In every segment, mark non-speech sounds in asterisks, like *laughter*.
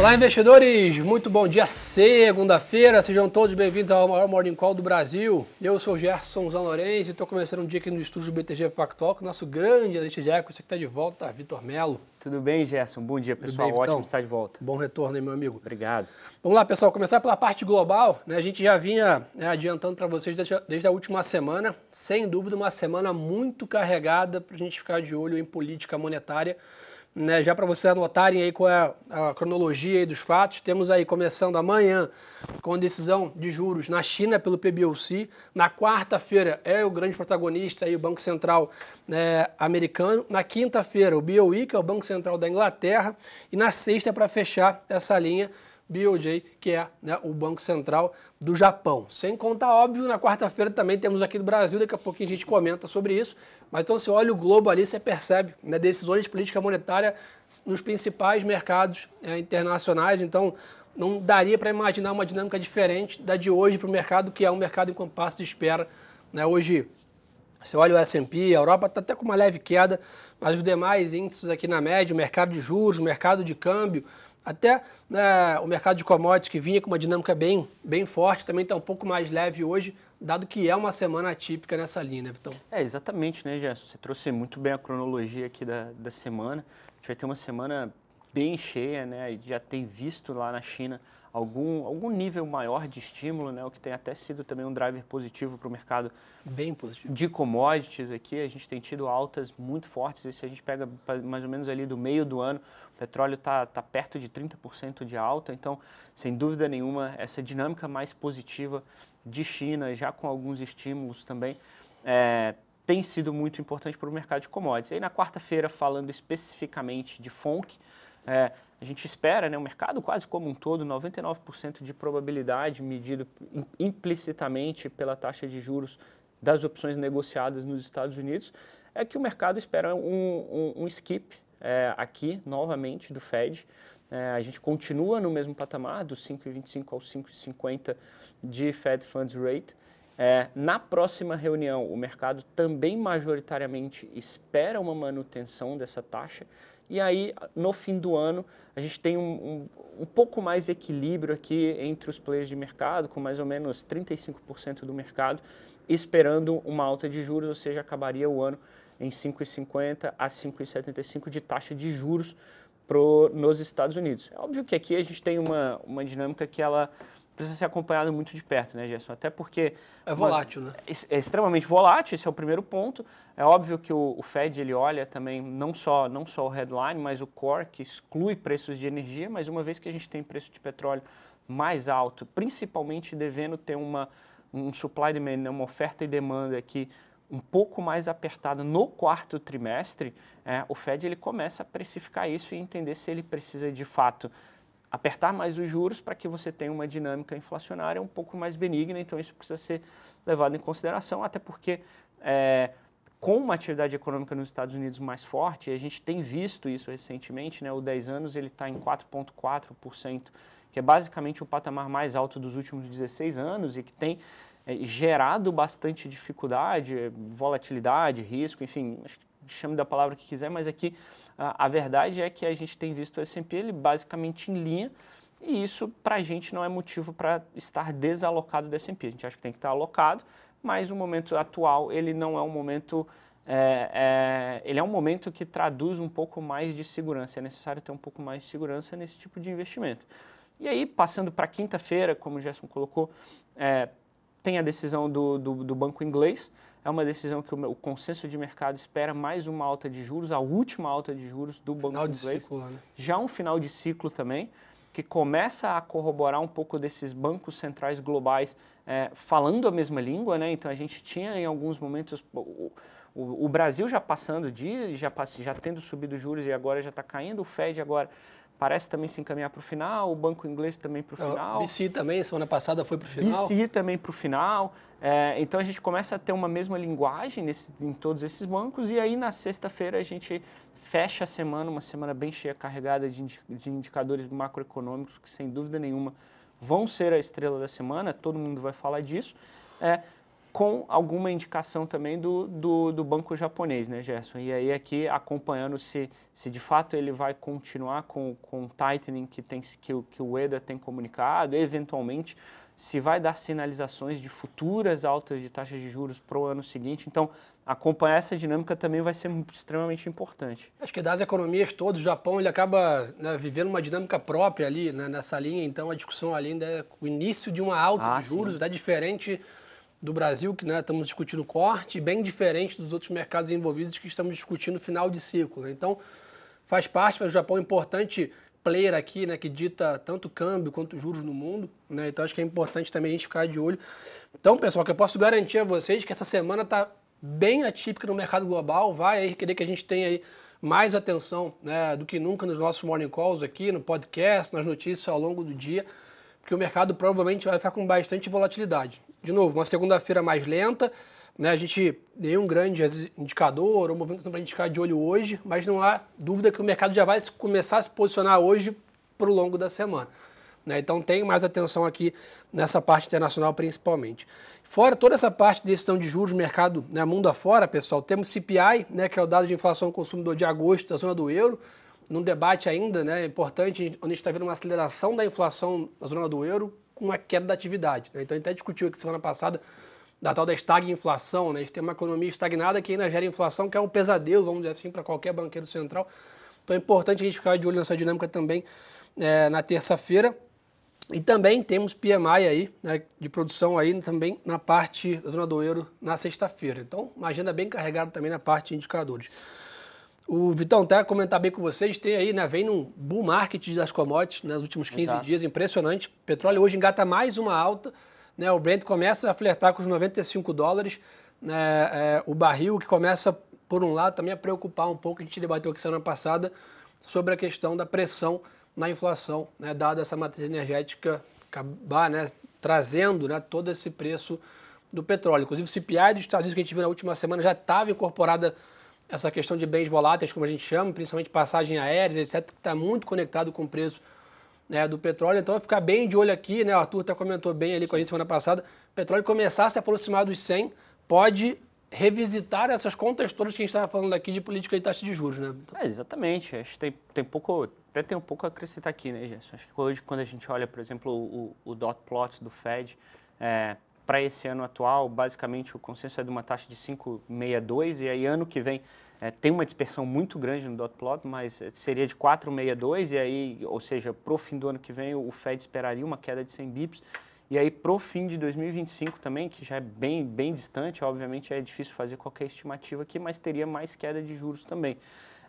Olá, investidores! Muito bom dia, segunda-feira. Sejam todos bem-vindos ao maior Morning Call do Brasil. Eu sou o Gerson Zanlorenzi e estou começando um dia aqui no estúdio BTG Pactual com o nosso grande analista de equity que está de volta, Vitor Melo. Tudo bem, Gerson? Bom dia, pessoal. Bem, Ótimo estar de volta. Bom retorno aí, meu amigo. Obrigado. Vamos lá, pessoal. Começar pela parte global. Né? A gente já vinha né, adiantando para vocês desde a última semana. Sem dúvida, uma semana muito carregada para a gente ficar de olho em política monetária né, já para vocês anotarem aí qual é a cronologia dos fatos, temos aí começando amanhã com a decisão de juros na China pelo PBOC. Na quarta-feira é o grande protagonista aí, o Banco Central né, americano. Na quinta-feira o BOE, que é o Banco Central da Inglaterra. E na sexta, para fechar essa linha, BOJ, que é né, o Banco Central do Japão. Sem contar, óbvio, na quarta-feira também temos aqui do Brasil, daqui a pouquinho a gente comenta sobre isso. Mas então, se olha o globo ali, você percebe né, decisões de política monetária nos principais mercados é, internacionais. Então, não daria para imaginar uma dinâmica diferente da de hoje para o mercado, que é um mercado em compasso de espera. Né? Hoje, você olha o S&P, a Europa está até com uma leve queda, mas os demais índices aqui na média, o mercado de juros, o mercado de câmbio, até né, o mercado de commodities, que vinha com uma dinâmica bem, bem forte, também está um pouco mais leve hoje, dado que é uma semana atípica nessa linha, né, Vitão? É, exatamente, né, Gerson? Você trouxe muito bem a cronologia aqui da, da semana. A gente vai ter uma semana bem cheia, né? Já tem visto lá na China algum, algum nível maior de estímulo, né? O que tem até sido também um driver positivo para o mercado bem positivo. de commodities aqui. A gente tem tido altas muito fortes. E se a gente pega mais ou menos ali do meio do ano, o petróleo está tá perto de 30% de alta. Então, sem dúvida nenhuma, essa dinâmica mais positiva de China, já com alguns estímulos também, é, tem sido muito importante para o mercado de commodities. E aí, na quarta-feira, falando especificamente de FONC, é, a gente espera, né, o mercado quase como um todo, 99% de probabilidade medido implicitamente pela taxa de juros das opções negociadas nos Estados Unidos, é que o mercado espera um, um, um skip é, aqui, novamente, do Fed. É, a gente continua no mesmo patamar, dos 5,25 ao 5,50 de Fed Funds Rate. É, na próxima reunião, o mercado também majoritariamente espera uma manutenção dessa taxa. E aí, no fim do ano, a gente tem um, um, um pouco mais equilíbrio aqui entre os players de mercado, com mais ou menos 35% do mercado esperando uma alta de juros, ou seja, acabaria o ano em 5,50 a 5,75 de taxa de juros pro, nos Estados Unidos. É óbvio que aqui a gente tem uma, uma dinâmica que ela precisa ser acompanhado muito de perto, né, Gerson? Até porque... É volátil, uma, né? É, é, extremamente volátil, esse é o primeiro ponto. É óbvio que o, o, Fed, ele olha também não só, não só o headline, mas o core, que exclui preços de energia, mas uma vez que a gente tem preço de petróleo mais alto, principalmente devendo ter uma, um supply demand, né, uma oferta e demanda aqui um pouco mais apertada no quarto trimestre, é, o Fed ele começa a precificar isso e entender se ele precisa de fato apertar mais os juros para que você tenha uma dinâmica inflacionária um pouco mais benigna, então isso precisa ser levado em consideração, até porque é, com uma atividade econômica nos Estados Unidos mais forte, a gente tem visto isso recentemente, né, o 10 anos ele está em 4,4%, que é basicamente o patamar mais alto dos últimos 16 anos e que tem é, gerado bastante dificuldade, volatilidade, risco, enfim, chame da palavra que quiser, mas aqui a, a verdade é que a gente tem visto o S&P ele basicamente em linha e isso para a gente não é motivo para estar desalocado do S&P. A gente acha que tem que estar alocado, mas o momento atual ele não é um momento é, é, ele é um momento que traduz um pouco mais de segurança. É necessário ter um pouco mais de segurança nesse tipo de investimento. E aí, passando para quinta-feira, como o Gerson colocou, é, tem a decisão do, do, do banco inglês, é uma decisão que o, o, consenso de mercado espera mais uma alta de juros, a última alta de juros do Banco final Inglês. Ciclo, né? Já um final de ciclo também, que começa a corroborar um pouco desses bancos centrais globais é, falando a mesma língua, né? Então a gente tinha em alguns momentos o, o, o Brasil já passando de, já, já tendo subido juros e agora já está caindo, o Fed agora parece também se encaminhar para o final, o banco inglês também para o final. O BC também, semana passada foi para o final. BC também para o final. É, então a gente começa a ter uma mesma linguagem nesse, em todos esses bancos e aí na sexta-feira a gente fecha a semana, uma semana bem cheia, carregada de, de indicadores macroeconômicos que sem dúvida nenhuma vão ser a estrela da semana, todo mundo vai falar disso. É, com alguma indicação também do, do, do, banco japonês, né, Gerson? E aí aqui acompanhando se, se de fato ele vai continuar com, com o tightening que, tem, que, que o EDA tem comunicado, eventualmente se vai dar sinalizações de futuras altas de taxas de juros para o ano seguinte. Então, acompanhar essa dinâmica também vai ser extremamente importante. Acho que das economias todas, o Japão ele acaba né, vivendo uma dinâmica própria ali né, nessa linha, então a discussão ali ainda é o início de uma alta ah, de juros, é diferente do Brasil, que né, estamos discutindo corte, bem diferente dos outros mercados envolvidos que estamos discutindo final de ciclo. Né? Então, faz parte para o Japão importante player aqui, né, que dita tanto câmbio quanto juros no mundo, né? Então acho que é importante também a gente ficar de olho. Então, pessoal, que eu posso garantir a vocês que essa semana está bem atípica no mercado global, vai aí querer que a gente tenha aí mais atenção, né, do que nunca nos nossos morning calls aqui, no podcast, nas notícias ao longo do dia, porque o mercado provavelmente vai ficar com bastante volatilidade. De novo, uma segunda-feira mais lenta, né, a gente nenhum grande indicador ou movimento para a gente ficar de olho hoje, mas não há dúvida que o mercado já vai começar a se posicionar hoje para o longo da semana. Né? Então tem mais atenção aqui nessa parte internacional principalmente. Fora toda essa parte de decisão de juros, mercado né, mundo afora, pessoal, temos CPI, né, que é o dado de inflação ao consumidor de agosto da zona do euro, num debate ainda né, importante, onde está vendo uma aceleração da inflação na zona do euro com uma queda da atividade. Né? Então a gente até discutiu aqui semana passada da tal da estagnação, né? A gente tem uma economia estagnada que ainda gera inflação, que é um pesadelo, vamos dizer assim, para qualquer banqueiro central. Então é importante a gente ficar de olho nessa dinâmica também é, na terça-feira. E também temos PMI aí, né, de produção aí também na parte da zona do euro na sexta-feira. Então, uma agenda bem carregada também na parte de indicadores. O Vitão, até comentar bem com vocês, tem aí, né, vem num bull market das commodities né, nos últimos 15 Exato. dias, impressionante. O petróleo hoje engata mais uma alta, né, o Brent começa a flertar com os 95 dólares. Né, é, o barril que começa, por um lado, também a preocupar um pouco, a gente debateu aqui semana passada, sobre a questão da pressão na inflação, né, dada essa matriz energética acabar né, trazendo né, todo esse preço do petróleo. Inclusive o CPI dos Estados Unidos que a gente viu na última semana já estava incorporada essa questão de bens voláteis, como a gente chama, principalmente passagem aérea, etc., que está muito conectado com o preço né, do petróleo. Então, ficar bem de olho aqui, né? O Arthur até comentou bem ali com a gente semana passada. O petróleo começar a se aproximar dos 100, pode revisitar essas contas todas que a gente estava falando aqui de política de taxa de juros, né? É, exatamente. Acho que tem, tem pouco, até tem um pouco a acrescentar aqui, né, Gerson? Acho que hoje, quando a gente olha, por exemplo, o, o dot plot do Fed, é, para esse ano atual, basicamente o consenso é de uma taxa de 5,62 e aí ano que vem é, tem uma dispersão muito grande no dot plot, mas seria de 4,62 e aí, ou seja, para o fim do ano que vem o Fed esperaria uma queda de 100 bips. E aí para o fim de 2025 também, que já é bem, bem distante, obviamente é difícil fazer qualquer estimativa aqui, mas teria mais queda de juros também.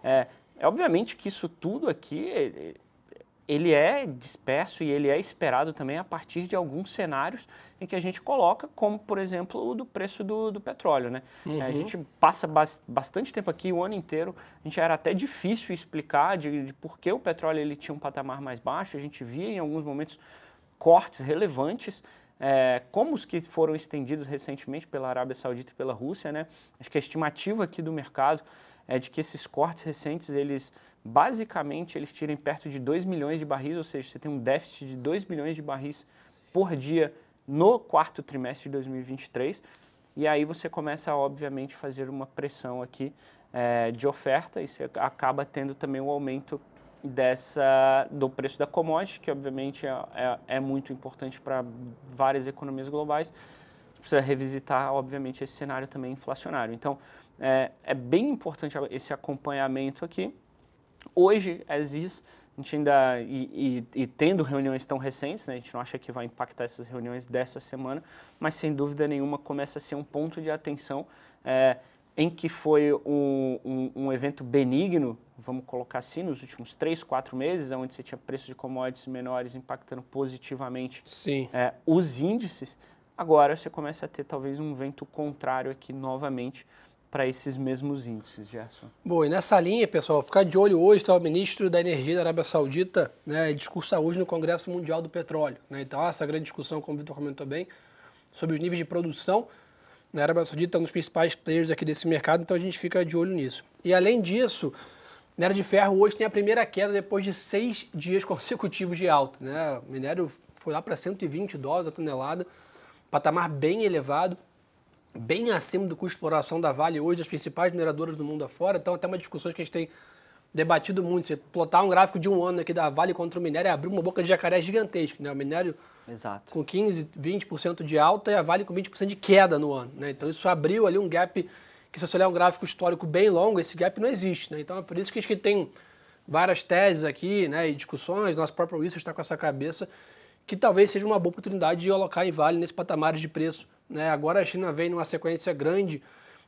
É, é obviamente que isso tudo aqui ele é disperso e ele é esperado também a partir de alguns cenários em que a gente coloca, como por exemplo o do preço do, do petróleo. Né? Uhum. A gente passa bastante tempo aqui, o ano inteiro, a gente era até difícil explicar de, de por que o petróleo ele tinha um patamar mais baixo, a gente via em alguns momentos cortes relevantes, é, como os que foram estendidos recentemente pela Arábia Saudita e pela Rússia. Né? Acho que a estimativa aqui do mercado é de que esses cortes recentes, eles basicamente eles tiram perto de 2 milhões de barris, ou seja, você tem um déficit de 2 milhões de barris por dia no quarto trimestre de 2023. E aí você começa a, obviamente, fazer uma pressão aqui é, de oferta e você acaba tendo também um aumento dessa, do preço da commodity, que obviamente é, é, é muito importante para várias economias globais. Precisa revisitar, obviamente, esse cenário também inflacionário. Então, é, é bem importante esse acompanhamento aqui. Hoje, as is, a gente ainda, e, e, e, tendo reuniões tão recentes, né, a gente não acha que vai impactar essas reuniões dessa semana, mas sem dúvida nenhuma começa a ser um ponto de atenção é, em que foi um, um, um, evento benigno, vamos colocar assim, nos últimos três, quatro meses, onde você tinha preços de commodities menores impactando positivamente é, os índices, agora você começa a ter talvez um vento contrário aqui novamente, para esses mesmos índices, Gerson? Bom, e nessa linha, pessoal, ficar de olho hoje, está o ministro da Energia da Arábia Saudita, né, discursa hoje no Congresso Mundial do Petróleo. Né? Então, essa grande discussão, como o Vitor comentou bem, sobre os níveis de produção. Na Arábia Saudita é um dos principais players aqui desse mercado, então a gente fica de olho nisso. E além disso, minério de ferro hoje tem a primeira queda depois de seis dias *laughs* consecutivos de alta. Né? O minério foi lá para 120 dólares a tonelada, patamar bem elevado. Bem acima do custo de exploração da Vale hoje, as principais mineradoras do mundo afora. Então, até uma discussão que a gente tem debatido muito. Se plotar um gráfico de um ano aqui da Vale contra o minério é abrir uma boca de jacaré gigantesca. Né? O minério Exato. com 15%, 20% de alta e a Vale com 20% de queda no ano. Né? Então, isso abriu ali um gap que, se você olhar um gráfico histórico bem longo, esse gap não existe. Né? Então, é por isso que a gente tem várias teses aqui né, e discussões. Nosso próprio Research está com essa cabeça que talvez seja uma boa oportunidade de alocar em Vale nesses patamares de preço. Né? Agora a China vem numa sequência grande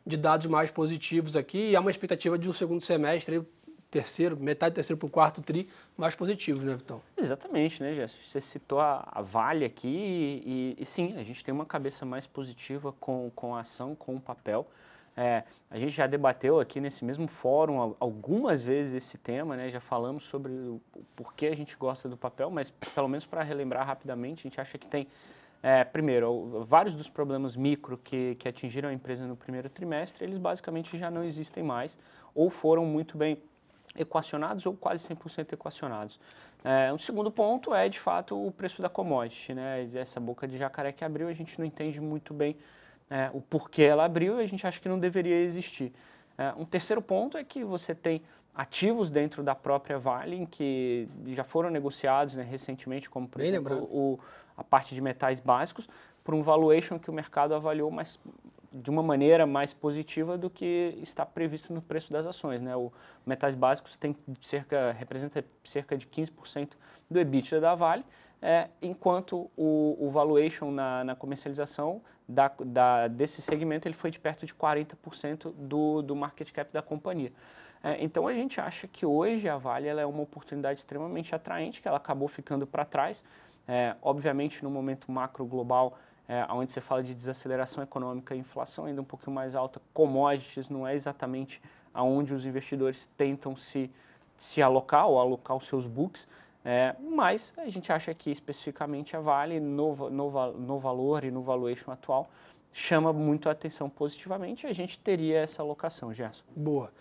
de dados mais positivos aqui e há uma expectativa de um segundo semestre, terceiro, metade do terceiro para o quarto tri, mais positivos, né, Vitão? Exatamente, né, Jéssica? Você citou a, a Vale aqui e, e, e, sim, a gente tem uma cabeça mais positiva com, com a ação, com o papel. É, a gente já debateu aqui nesse mesmo fórum algumas vezes esse tema, né? já falamos sobre o porquê a gente gosta do papel, mas pelo menos para relembrar rapidamente, a gente acha que tem, é, primeiro, vários dos problemas micro que, que atingiram a empresa no primeiro trimestre, eles basicamente já não existem mais ou foram muito bem equacionados ou quase 100% equacionados. É, um segundo ponto é, de fato, o preço da commodity. Né? Essa boca de jacaré que abriu, a gente não entende muito bem é, o porquê ela abriu e a gente acha que não deveria existir. É, um terceiro ponto é que você tem ativos dentro da própria Vale que já foram negociados né, recentemente, como por Bem exemplo o, a parte de metais básicos, por um valuation que o mercado avaliou mais, de uma maneira mais positiva do que está previsto no preço das ações. Né? O metais básicos tem cerca, representa cerca de 15% do EBITDA da Vale, é, enquanto o, o valuation na, na comercialização da, da, desse segmento ele foi de perto de 40% do, do market cap da companhia. É, então a gente acha que hoje a Vale é uma oportunidade extremamente atraente, que ela acabou ficando para trás. É, obviamente, no momento macro global, é, onde você fala de desaceleração econômica inflação ainda um pouquinho mais alta, commodities não é exatamente aonde os investidores tentam se, se alocar ou alocar os seus books. É, mas a gente acha que especificamente a Vale, no, no, no valor e no valuation atual, chama muito a atenção positivamente a gente teria essa alocação, Gerson. Boa.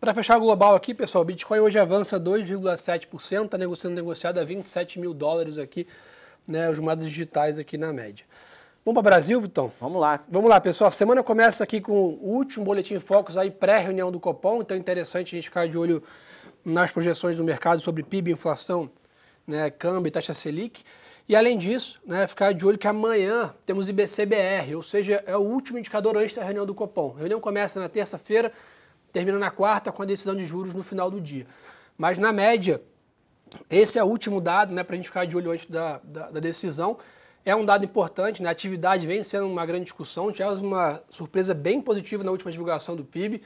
Para fechar o global aqui, pessoal, o Bitcoin hoje avança 2,7%, está negociando negociado a 27 mil dólares aqui, né, os moedas digitais aqui na média. Vamos para o Brasil, Vitão? Vamos lá. Vamos lá, pessoal. A semana começa aqui com o último boletim Focus aí, pré-reunião do Copom, então é interessante a gente ficar de olho nas projeções do mercado sobre PIB, inflação, né, câmbio e taxa Selic. E além disso, né, ficar de olho que amanhã temos IBCBR, ou seja, é o último indicador antes da reunião do Copom. A reunião começa na terça-feira, termina na quarta com a decisão de juros no final do dia. Mas na média, esse é o último dado né, para a gente ficar de olho antes da, da, da, decisão. É um dado importante, né? a atividade vem sendo uma grande discussão, tivemos uma surpresa bem positiva na última divulgação do PIB.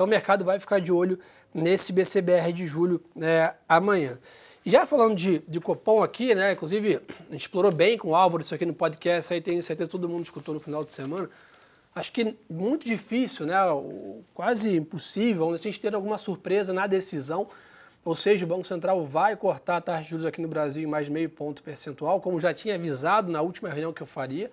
Então o mercado vai ficar de olho nesse BCBR de julho é, amanhã. E já falando de, de Copom aqui, né? Inclusive, a gente explorou bem com o Álvaro isso aqui no podcast, aí tenho certeza que todo mundo escutou no final de semana. Acho que muito difícil, né? Quase impossível a gente ter alguma surpresa na decisão. Ou seja, o Banco Central vai cortar a taxa de juros aqui no Brasil em mais meio ponto percentual, como já tinha avisado na última reunião que eu faria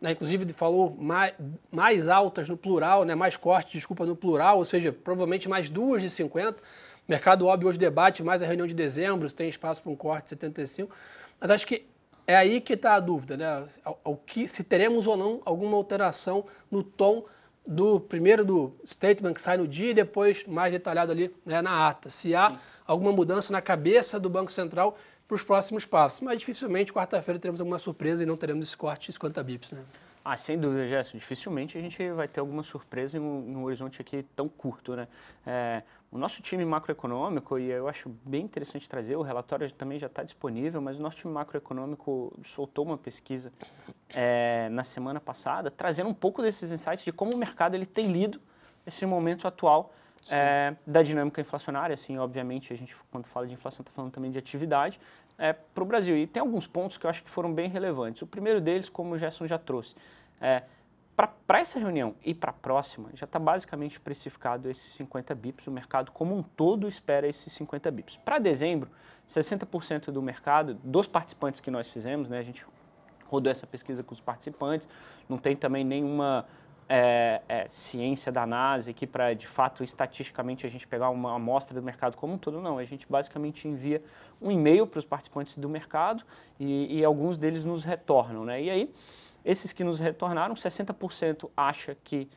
né, inclusive falou mais, mais altas no plural, né, mais cortes, desculpa, no plural, ou seja, provavelmente mais duas de 50. O mercado óbvio hoje debate mais a reunião de dezembro, se tem espaço para um corte de 75. Mas acho que é aí que está a dúvida, né? Ao, ao, que, se teremos ou não alguma alteração no tom do primeiro do statement que sai no dia e depois mais detalhado ali né, na ata. Se há Sim. alguma mudança na cabeça do Banco Central para os próximos passos. Mas dificilmente quarta-feira teremos alguma surpresa e não teremos esse corte de 50 bips. Né? Ah, sem dúvida, Gerson. Dificilmente a gente vai ter alguma surpresa em um, em um horizonte aqui tão curto. Né? É, o nosso time macroeconômico, e eu acho bem interessante trazer, o relatório também já está disponível, mas o nosso time macroeconômico soltou uma pesquisa é, na semana passada, trazendo um pouco desses insights de como o mercado ele tem lido esse momento atual é, da dinâmica inflacionária, assim, obviamente, a gente, quando fala de inflação, está falando também de atividade, é, para o Brasil. E tem alguns pontos que eu acho que foram bem relevantes. O primeiro deles, como o Gerson já trouxe, é, para essa reunião e para a próxima, já está basicamente precificado esses 50 bips. O mercado como um todo espera esses 50 bips. Para dezembro, 60% do mercado, dos participantes que nós fizemos, né, a gente rodou essa pesquisa com os participantes, não tem também nenhuma é, é, ciência da NASA aqui para, de fato, estatisticamente a gente pegar uma amostra do mercado como um todo, não. A gente basicamente envia um e-mail para os participantes do mercado e, e, alguns deles nos retornam, né? E aí, Esses que nos retornaram, 60% acha que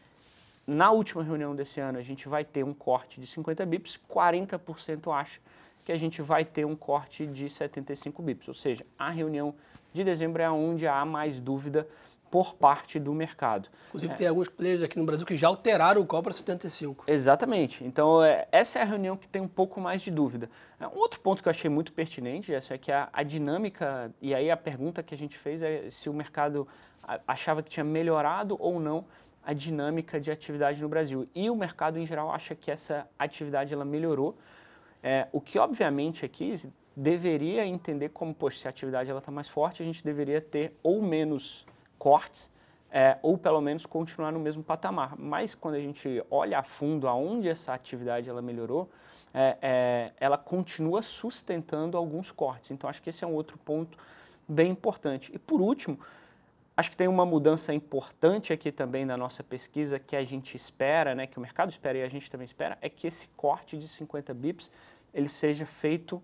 na última reunião desse ano a gente vai ter um corte de 50 bips, 40% acha que a gente vai ter um corte de 75 bips, ou seja, a reunião de dezembro é onde há mais dúvida por parte do mercado. Inclusive, é. tem alguns players aqui no Brasil que já alteraram o call para 75. Exatamente. Então, é, essa é a reunião que tem um pouco mais de dúvida. É, um outro ponto que eu achei muito pertinente é que a, a, dinâmica, e aí a pergunta que a gente fez é se o mercado achava que tinha melhorado ou não a dinâmica de atividade no Brasil. E o mercado, em geral, acha que essa atividade ela melhorou. É, o que, obviamente, aqui deveria entender como, poxa, se a atividade está mais forte, a gente deveria ter ou menos cortes, é, ou pelo menos continuar no mesmo patamar. Mas quando a gente olha a fundo aonde essa atividade ela melhorou, é, é, ela continua sustentando alguns cortes. Então acho que esse é um outro ponto bem importante. E por último, acho que tem uma mudança importante aqui também na nossa pesquisa que a gente espera, né, que o mercado espera e a gente também espera, é que esse corte de 50 bips ele seja feito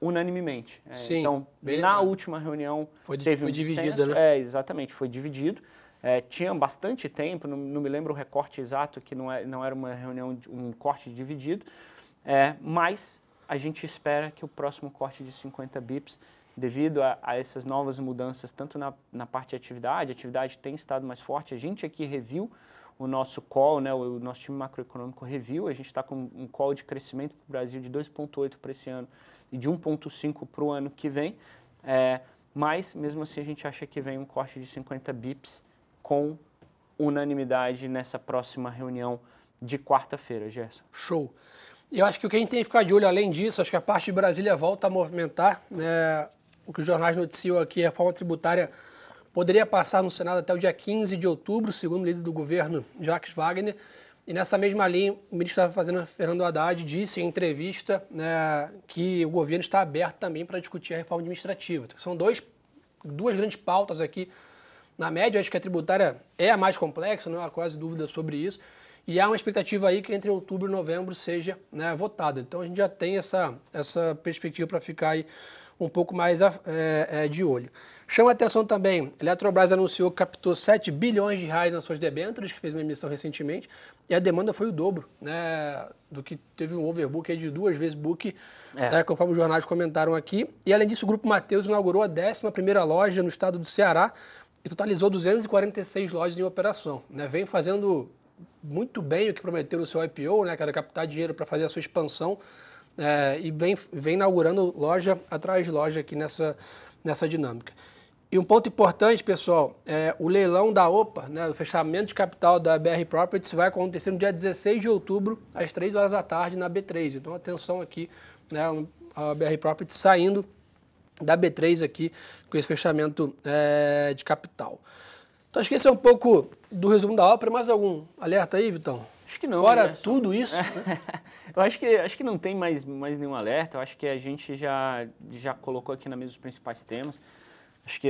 unanimemente. É, Sim, então, na última reunião foi, teve foi um dividido, né? É, exatamente, foi dividido. É, tinha bastante tempo, não, não, me lembro o recorte exato, que não, é, não era uma reunião, um corte dividido, é, mas a gente espera que o próximo corte de 50 bips, devido a, a essas novas mudanças, tanto na, na parte de atividade, a atividade tem estado mais forte, a gente aqui reviu o nosso call, né, o nosso time macroeconômico reviu, a gente está com um call de crescimento para o Brasil de 2,8 para esse ano e de 1,5 para o ano que vem, é, mas mesmo assim a gente acha que vem um corte de 50 bips com unanimidade nessa próxima reunião de quarta-feira, Gerson. Show. Eu acho que o que a gente tem que ficar de olho, além disso, acho que a parte de Brasília volta a movimentar. Né, o que os jornais noticiam aqui, a reforma tributária poderia passar no Senado até o dia 15 de outubro, segundo o líder do governo, Jacques Wagner. E nessa mesma linha, o ministro estava fazendo, Fernando Haddad, disse em entrevista né, que o governo está aberto também para discutir a reforma administrativa. São dois, duas grandes pautas aqui. Na média, acho que a tributária é a mais complexa, não há quase dúvida sobre isso. E há uma expectativa aí que entre outubro e novembro seja né, votado. Então a gente já tem essa, essa perspectiva para ficar aí um pouco mais é, é, de olho. Chama atenção também, a Eletrobras anunciou que captou 7 bilhões de reais nas suas debêntures, que fez uma emissão recentemente, e a demanda foi o dobro, né, do que teve um overbook de duas vezes book, é. né, conforme os jornais comentaram aqui. E além disso, o Grupo Mateus inaugurou a 11ª loja no estado do Ceará e totalizou 246 lojas em operação. Né, vem fazendo muito bem o que prometeu no seu IPO, né, que era captar dinheiro para fazer a sua expansão, é, e vem, vem inaugurando loja atrás de loja aqui nessa, nessa dinâmica. E um ponto importante, pessoal, é o leilão da OPA, né, o fechamento de capital da BR Properties vai acontecer no dia 16 de outubro, às 3 horas da tarde, na B3. Então, atenção aqui, né, a BR Properties saindo da B3 aqui com esse fechamento é, de capital. Então, acho que esse é um pouco do resumo da ópera. Mais algum alerta aí, Vitão? Acho que não. Fora né? tudo isso? Né? *laughs* eu acho que, acho que não tem mais, mais nenhum alerta. Eu acho que a gente já, já colocou aqui na mesa os principais temas. Acho que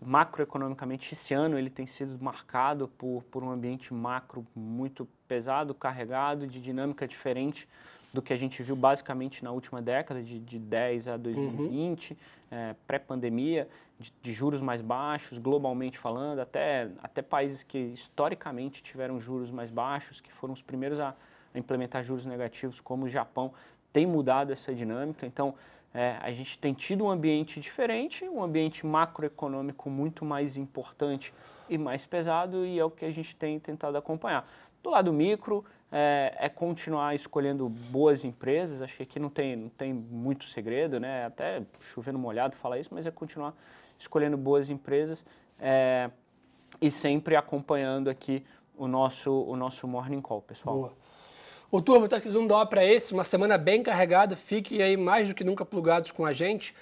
macroeconomicamente esse ano ele tem sido marcado por, por um ambiente macro muito pesado, carregado, de dinâmica diferente do que a gente viu basicamente na última década, de, de 10 a 2020, uhum. é, pré-pandemia, de, de, juros mais baixos, globalmente falando, até, até países que historicamente tiveram juros mais baixos, que foram os primeiros a, a implementar juros negativos, como o Japão, tem mudado essa dinâmica. Então, é, a gente tem tido um ambiente diferente, um ambiente macroeconômico muito mais importante e mais pesado, e é o que a gente tem tentado acompanhar. Do lado micro, é, é, continuar escolhendo boas empresas, acho que aqui não tem, não tem muito segredo, né? até chovendo molhado falar isso, mas é continuar escolhendo boas empresas é, e sempre acompanhando aqui o nosso, o nosso Morning Call, pessoal. Boa. O Turbo tá aqui Zoom dó para esse, uma semana bem carregada. Fiquem aí mais do que nunca plugados com a gente.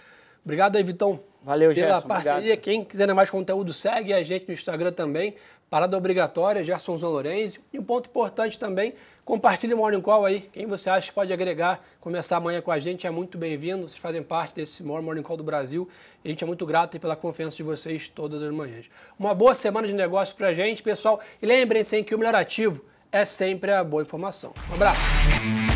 Obrigado aí, Vitão. Valeu, pela Gerson. parceria. Obrigado. Quem quiser mais conteúdo, segue a gente no Instagram também. Parada obrigatória, Gerson Lorenzi. E um ponto importante também, compartilhe o Morning Call aí. Quem você acha que pode agregar, começar amanhã com a gente, é muito bem-vindo. Vocês fazem parte desse Morning Call do Brasil. E a gente é muito grato pela confiança de vocês todas as manhãs. Uma boa semana de negócio pra gente, pessoal. E lembrem-se que o melhor ativo é sempre a boa informação. Um abraço.